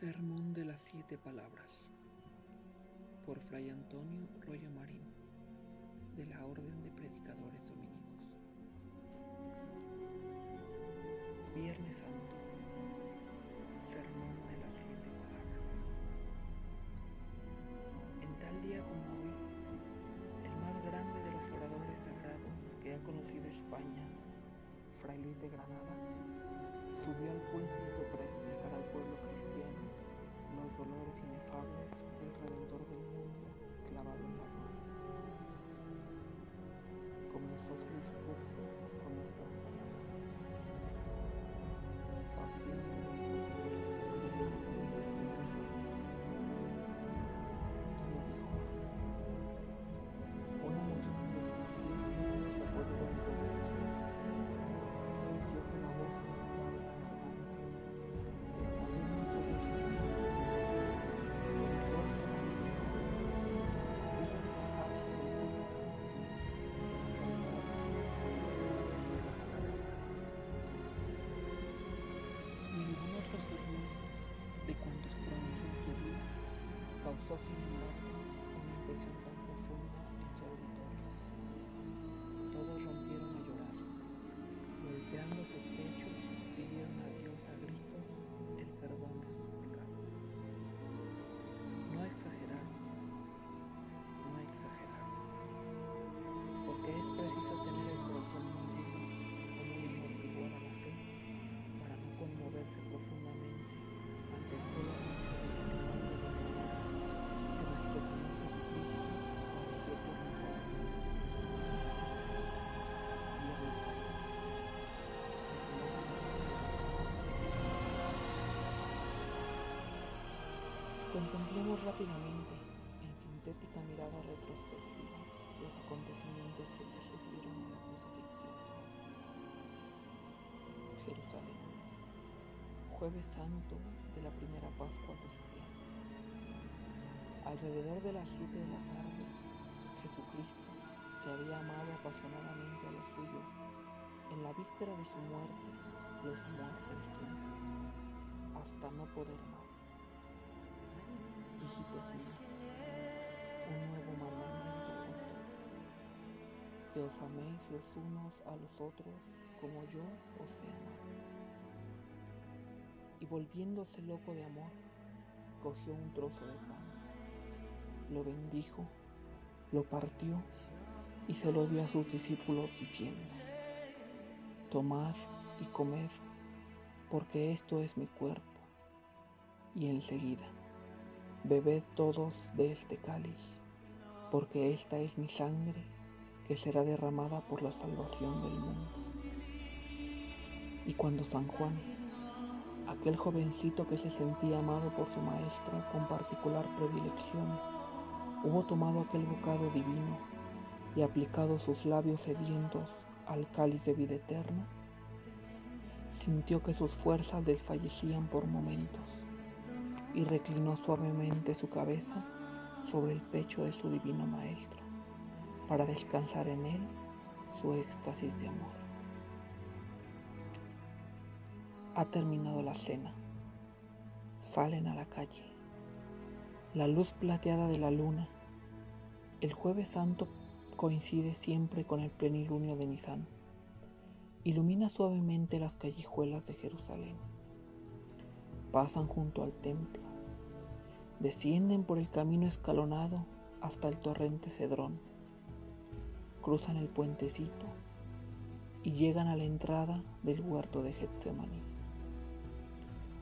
Sermón de las Siete Palabras por Fray Antonio Royo Marín de la Orden de Predicadores Dominicos. Viernes Santo. Sermón de las Siete Palabras. En tal día como hoy, el más grande de los oradores sagrados que ha conocido España, Fray Luis de Granada, subió al púlpito dolores inefables del Redentor del mundo clavado en la cruz. Causó sin embargo una impresión Contemplemos rápidamente, en sintética mirada retrospectiva, los acontecimientos que precedieron a la crucifixión. Jerusalén, jueves santo de la primera Pascua cristiana. Alrededor de las siete de la tarde, Jesucristo, que había amado apasionadamente a los suyos, en la víspera de su muerte, los amó hasta no poder un nuevo mandamiento que os améis los unos a los otros como yo os he amado. Y volviéndose loco de amor, cogió un trozo de pan, lo bendijo, lo partió y se lo dio a sus discípulos diciendo, Tomad y comed, porque esto es mi cuerpo. Y enseguida, bebed todos de este cáliz, porque esta es mi sangre que será derramada por la salvación del mundo. Y cuando San Juan, aquel jovencito que se sentía amado por su maestro con particular predilección, hubo tomado aquel bocado divino y aplicado sus labios sedientos al cáliz de vida eterna, sintió que sus fuerzas desfallecían por momentos y reclinó suavemente su cabeza sobre el pecho de su divino maestro para descansar en él su éxtasis de amor. Ha terminado la cena. Salen a la calle. La luz plateada de la luna. El jueves santo coincide siempre con el plenilunio de Nisan. Ilumina suavemente las callejuelas de Jerusalén. Pasan junto al templo. Descienden por el camino escalonado hasta el torrente Cedrón. Cruzan el puentecito y llegan a la entrada del huerto de Getsemaní.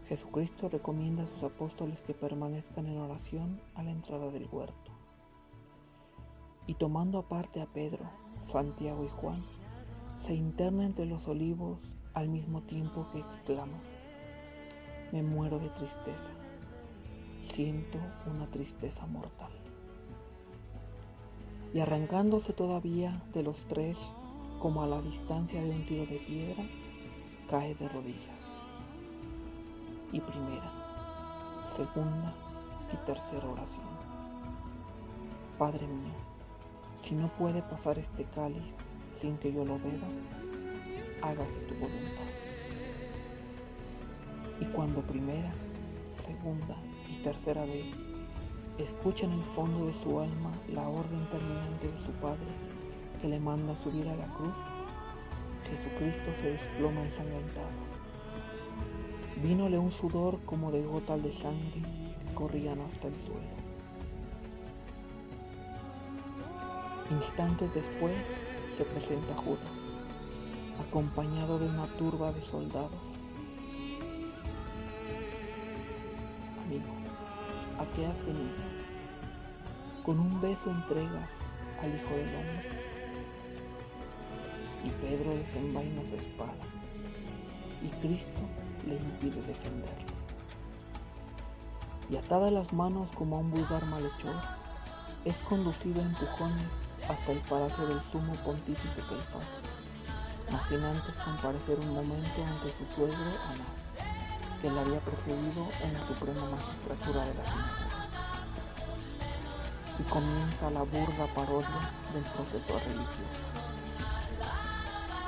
Jesucristo recomienda a sus apóstoles que permanezcan en oración a la entrada del huerto. Y tomando aparte a Pedro, Santiago y Juan, se interna entre los olivos al mismo tiempo que exclama, me muero de tristeza, siento una tristeza mortal. Y arrancándose todavía de los tres, como a la distancia de un tiro de piedra, cae de rodillas. Y primera, segunda y tercera oración. Padre mío, si no puede pasar este cáliz sin que yo lo beba, hágase tu voluntad. Y cuando primera, segunda y tercera vez, escucha en el fondo de su alma la orden terminante de su Padre que le manda subir a la cruz, Jesucristo se desploma ensangrentado. Vínole un sudor como de gotas de sangre que corrían hasta el suelo. Instantes después se presenta Judas, acompañado de una turba de soldados. ¿A qué has venido? Con un beso entregas al Hijo del Hombre. Y Pedro desenvaina su espada, y Cristo le impide defenderlo. Y atada las manos como a un vulgar malhechor, es conducido a empujones hasta el palacio del sumo pontífice Caifás, no sin antes comparecer un momento ante su suegro Anás, que le había precedido en la suprema magistratura de la sinagoga. Y comienza la burda parodia del proceso religioso.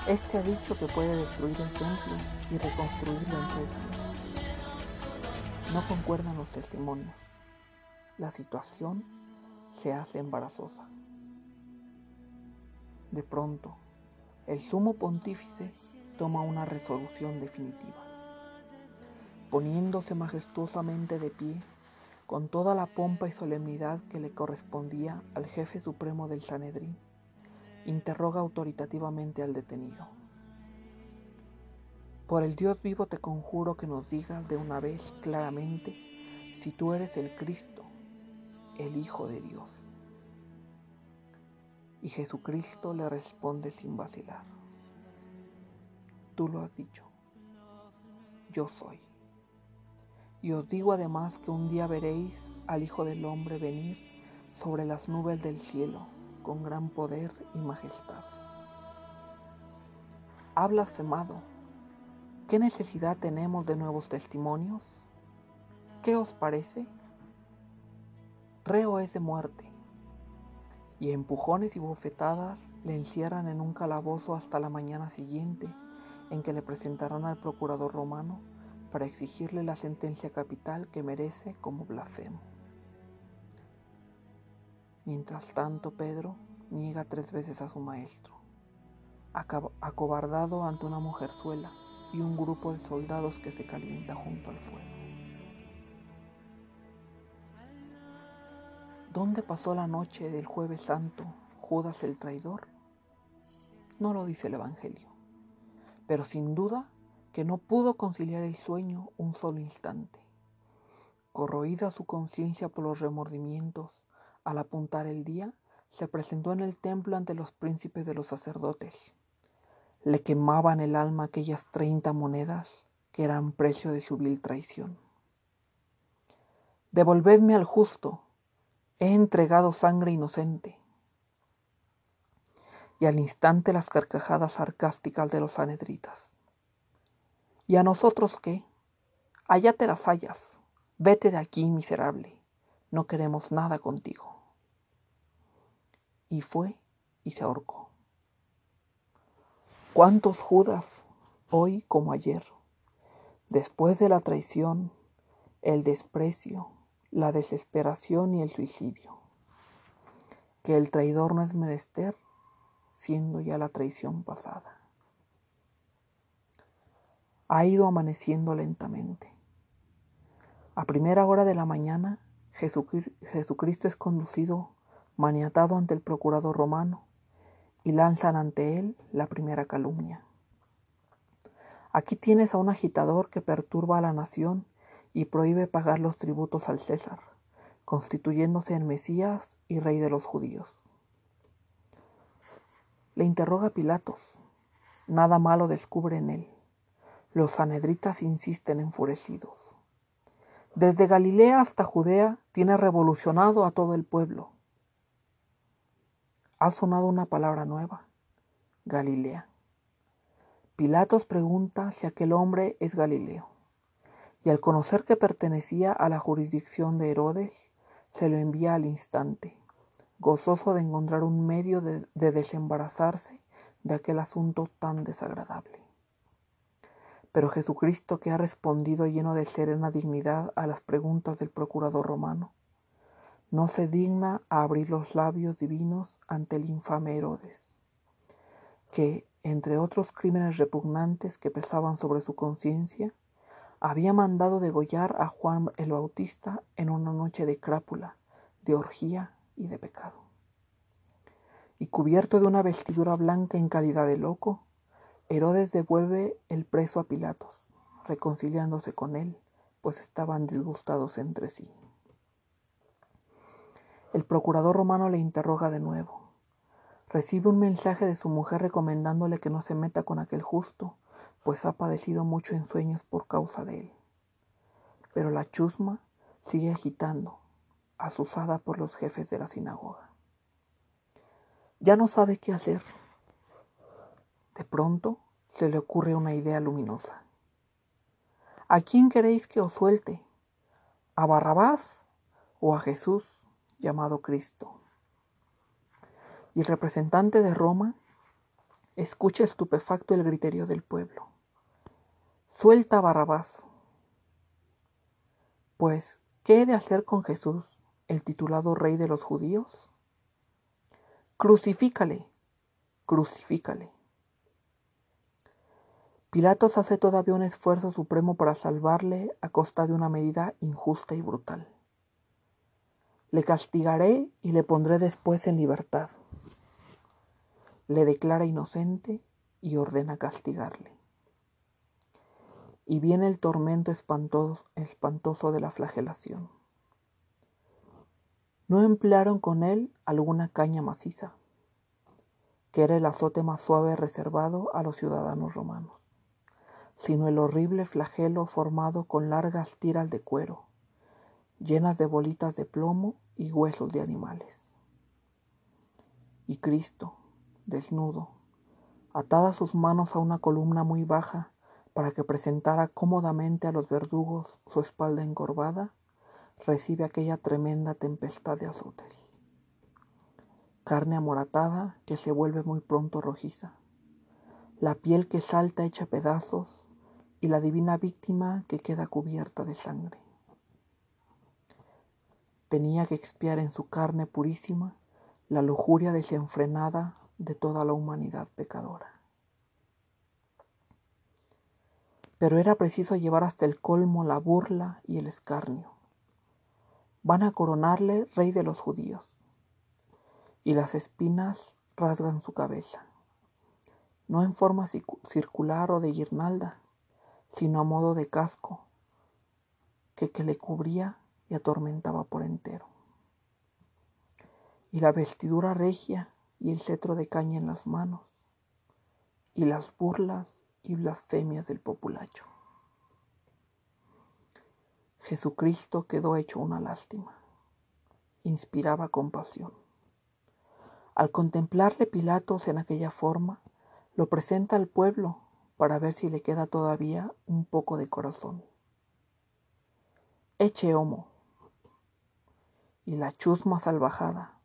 Este ha dicho que puede destruir el templo y reconstruirlo en tres días. No concuerdan los testimonios. La situación se hace embarazosa. De pronto, el sumo pontífice toma una resolución definitiva. Poniéndose majestuosamente de pie, con toda la pompa y solemnidad que le correspondía al jefe supremo del Sanedrín, interroga autoritativamente al detenido. Por el Dios vivo te conjuro que nos digas de una vez claramente si tú eres el Cristo, el Hijo de Dios. Y Jesucristo le responde sin vacilar. Tú lo has dicho. Yo soy. Y os digo además que un día veréis al Hijo del Hombre venir sobre las nubes del cielo con gran poder y majestad. Ha blasfemado. ¿Qué necesidad tenemos de nuevos testimonios? ¿Qué os parece? Reo es de muerte, y empujones y bofetadas le encierran en un calabozo hasta la mañana siguiente, en que le presentarán al procurador romano para exigirle la sentencia capital que merece como blasfemo. Mientras tanto, Pedro niega tres veces a su maestro, acobardado ante una mujerzuela y un grupo de soldados que se calienta junto al fuego. ¿Dónde pasó la noche del jueves santo Judas el traidor? No lo dice el Evangelio, pero sin duda que no pudo conciliar el sueño un solo instante. Corroída su conciencia por los remordimientos, al apuntar el día, se presentó en el templo ante los príncipes de los sacerdotes. Le quemaban el alma aquellas treinta monedas que eran precio de su vil traición. Devolvedme al justo, he entregado sangre inocente. Y al instante las carcajadas sarcásticas de los anedritas. ¿Y a nosotros qué? Allá te las hallas. Vete de aquí, miserable. No queremos nada contigo y fue y se ahorcó. ¿Cuántos Judas, hoy como ayer, después de la traición, el desprecio, la desesperación y el suicidio? Que el traidor no es menester, siendo ya la traición pasada. Ha ido amaneciendo lentamente. A primera hora de la mañana, Jesucristo es conducido maniatado ante el procurador romano, y lanzan ante él la primera calumnia. Aquí tienes a un agitador que perturba a la nación y prohíbe pagar los tributos al César, constituyéndose en Mesías y rey de los judíos. Le interroga Pilatos. Nada malo descubre en él. Los sanedritas insisten enfurecidos. Desde Galilea hasta Judea tiene revolucionado a todo el pueblo ha sonado una palabra nueva, Galilea. Pilatos pregunta si aquel hombre es Galileo, y al conocer que pertenecía a la jurisdicción de Herodes, se lo envía al instante, gozoso de encontrar un medio de, de desembarazarse de aquel asunto tan desagradable. Pero Jesucristo, que ha respondido lleno de serena dignidad a las preguntas del procurador romano, no se digna a abrir los labios divinos ante el infame Herodes, que, entre otros crímenes repugnantes que pesaban sobre su conciencia, había mandado degollar a Juan el Bautista en una noche de crápula, de orgía y de pecado. Y cubierto de una vestidura blanca en calidad de loco, Herodes devuelve el preso a Pilatos, reconciliándose con él, pues estaban disgustados entre sí. El procurador romano le interroga de nuevo. Recibe un mensaje de su mujer recomendándole que no se meta con aquel justo, pues ha padecido mucho en sueños por causa de él. Pero la chusma sigue agitando, asusada por los jefes de la sinagoga. Ya no sabe qué hacer. De pronto se le ocurre una idea luminosa. ¿A quién queréis que os suelte? ¿A Barrabás o a Jesús llamado Cristo? Y el representante de Roma escucha estupefacto el griterío del pueblo. Suelta a Barrabás. Pues, ¿qué he de hacer con Jesús, el titulado rey de los judíos? Crucifícale, crucifícale. Pilatos hace todavía un esfuerzo supremo para salvarle a costa de una medida injusta y brutal. Le castigaré y le pondré después en libertad. Le declara inocente y ordena castigarle y viene el tormento espantoso, de la flagelación. No emplearon con él alguna caña maciza, que era el azote más suave reservado a los ciudadanos romanos, sino el horrible flagelo formado con largas tiras de cuero, llenas de bolitas de plomo y huesos de animales. Y Cristo, desnudo, atadas sus manos a una columna muy baja, para que presentara cómodamente a los verdugos su espalda encorvada, recibe aquella tremenda tempestad de azotes. Carne amoratada que se vuelve muy pronto rojiza, la piel que salta hecha pedazos y la divina víctima que queda cubierta de sangre. Tenía que expiar en su carne purísima la lujuria desenfrenada de toda la humanidad pecadora. pero era preciso llevar hasta el colmo la burla y el escarnio. Van a coronarle rey de los judíos, y las espinas rasgan su cabeza, no en forma circular o de guirnalda, sino a modo de casco que, que le cubría y atormentaba por entero. Y la vestidura regia y el cetro de caña en las manos, y las burlas y blasfemias del populacho. Jesucristo quedó hecho una lástima. Inspiraba compasión. Al contemplarle Pilatos en aquella forma, lo presenta al pueblo para ver si le queda todavía un poco de corazón. Eche homo. Y la chusma salvajada,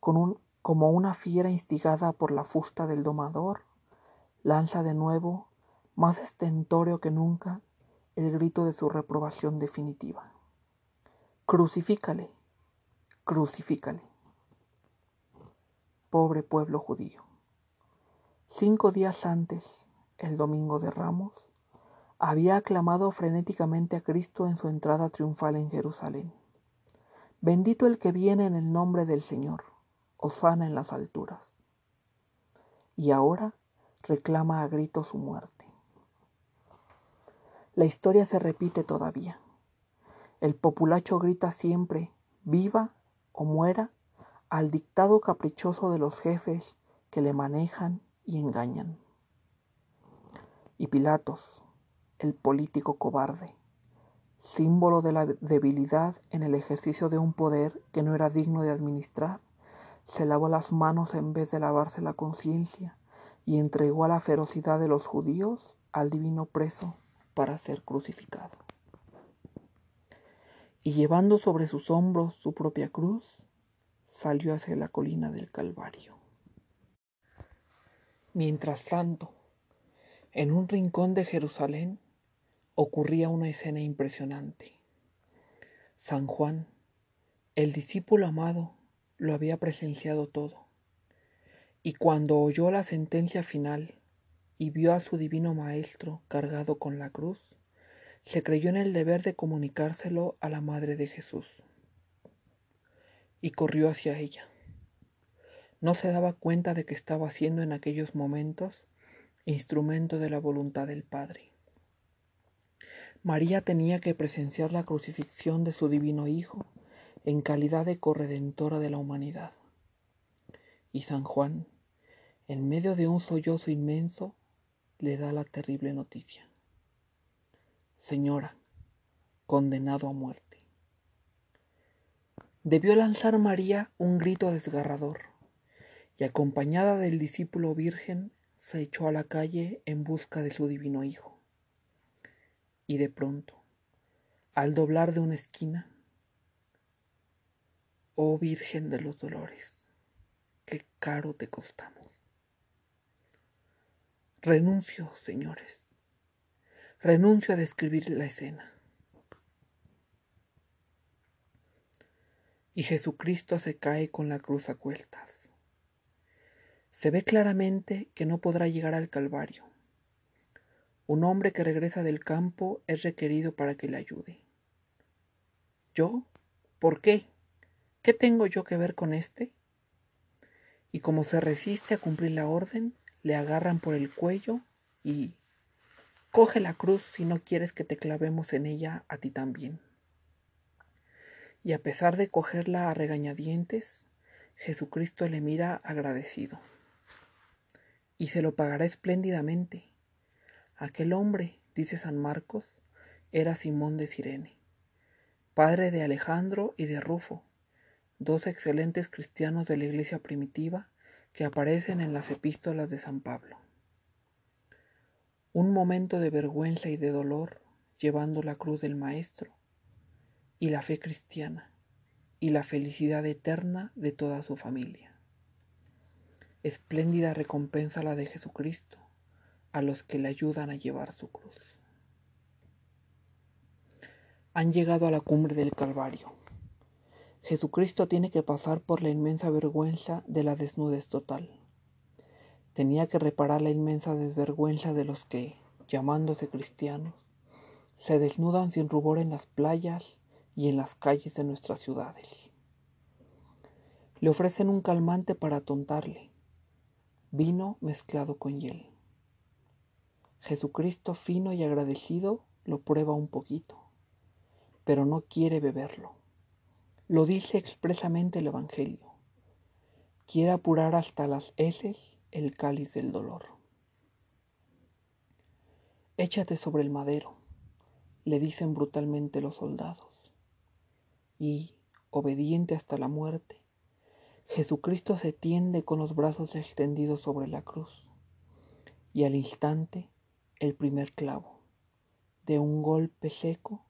con un, como una fiera instigada por la fusta del domador, lanza de nuevo más estentorio que nunca, el grito de su reprobación definitiva. Crucifícale, crucifícale. Pobre pueblo judío. Cinco días antes, el domingo de Ramos, había aclamado frenéticamente a Cristo en su entrada triunfal en Jerusalén. Bendito el que viene en el nombre del Señor, Osana en las alturas. Y ahora reclama a grito su muerte. La historia se repite todavía. El populacho grita siempre, viva o muera, al dictado caprichoso de los jefes que le manejan y engañan. Y Pilatos, el político cobarde, símbolo de la debilidad en el ejercicio de un poder que no era digno de administrar, se lavó las manos en vez de lavarse la conciencia y entregó a la ferocidad de los judíos al divino preso para ser crucificado. Y llevando sobre sus hombros su propia cruz, salió hacia la colina del Calvario. Mientras tanto, en un rincón de Jerusalén, ocurría una escena impresionante. San Juan, el discípulo amado, lo había presenciado todo. Y cuando oyó la sentencia final y vio a su divino Maestro cargado con la cruz, se creyó en el deber de comunicárselo a la Madre de Jesús. Y corrió hacia ella. No se daba cuenta de que estaba siendo en aquellos momentos instrumento de la voluntad del Padre. María tenía que presenciar la crucifixión de su divino Hijo en calidad de corredentora de la humanidad. Y San Juan, en medio de un sollozo inmenso, le da la terrible noticia. Señora, condenado a muerte. Debió lanzar María un grito desgarrador, y acompañada del discípulo virgen, se echó a la calle en busca de su divino Hijo. Y de pronto, al doblar de una esquina, oh Virgen de los Dolores, qué caro te costamos. Renuncio, señores, renuncio a describir la escena. Y Jesucristo se cae con la cruz a cuestas. Se ve claramente que no podrá llegar al Calvario. Un hombre que regresa del campo es requerido para que le ayude. ¿Yo? ¿Por qué? ¿Qué tengo yo que ver con este? Y como se resiste a cumplir la orden, le agarran por el cuello y coge la cruz si no quieres que te clavemos en ella a ti también. Y a pesar de cogerla a regañadientes, Jesucristo le mira agradecido. Y se lo pagará espléndidamente. Aquel hombre, dice San Marcos, era Simón de Sirene, padre de Alejandro y de Rufo, dos excelentes cristianos de la iglesia primitiva que aparecen en las epístolas de San Pablo. Un momento de vergüenza y de dolor llevando la cruz del Maestro y la fe cristiana y la felicidad eterna de toda su familia. Espléndida recompensa la de Jesucristo a los que le ayudan a llevar su cruz. Han llegado a la cumbre del Calvario Jesucristo tiene que pasar por la inmensa vergüenza de la desnudez total. Tenía que reparar la inmensa desvergüenza de los que, llamándose cristianos, se desnudan sin rubor en las playas y en las calles de nuestras ciudades. Le ofrecen un calmante para atontarle, vino mezclado con hiel. Jesucristo fino y agradecido lo prueba un poquito, pero no quiere beberlo. Lo dice expresamente el Evangelio. Quiere apurar hasta las heces el cáliz del dolor. Échate sobre el madero, le dicen brutalmente los soldados. Y, obediente hasta la muerte, Jesucristo se tiende con los brazos extendidos sobre la cruz. Y al instante, el primer clavo, de un golpe seco,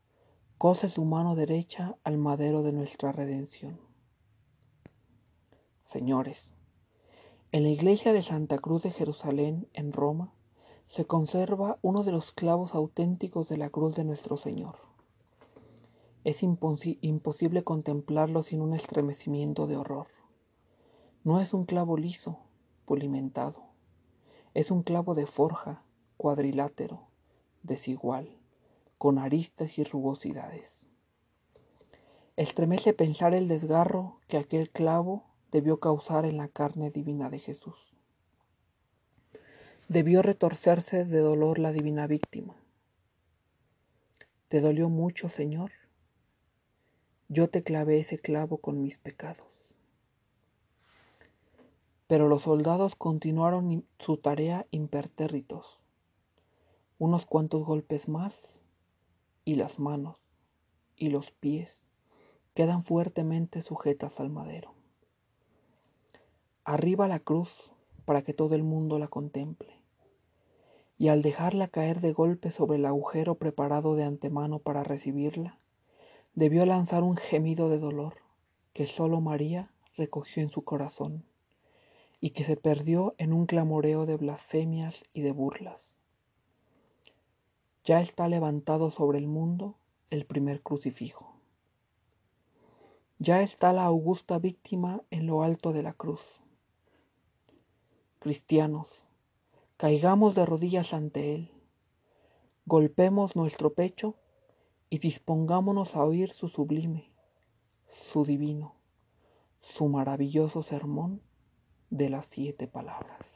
cose su mano derecha al madero de nuestra redención. Señores, en la iglesia de Santa Cruz de Jerusalén, en Roma, se conserva uno de los clavos auténticos de la cruz de nuestro Señor. Es imposible contemplarlo sin un estremecimiento de horror. No es un clavo liso, pulimentado. Es un clavo de forja, cuadrilátero, desigual con aristas y rugosidades. Estremece pensar el desgarro que aquel clavo debió causar en la carne divina de Jesús. Debió retorcerse de dolor la divina víctima. ¿Te dolió mucho, Señor? Yo te clavé ese clavo con mis pecados. Pero los soldados continuaron su tarea impertérritos. Unos cuantos golpes más y las manos y los pies quedan fuertemente sujetas al madero. Arriba la cruz para que todo el mundo la contemple. Y al dejarla caer de golpe sobre el agujero preparado de antemano para recibirla, debió lanzar un gemido de dolor que sólo María recogió en su corazón y que se perdió en un clamoreo de blasfemias y de burlas. Ya está levantado sobre el mundo el primer crucifijo. Ya está la augusta víctima en lo alto de la cruz. Cristianos, caigamos de rodillas ante Él, golpemos nuestro pecho y dispongámonos a oír su sublime, su divino, su maravilloso sermón de las siete palabras.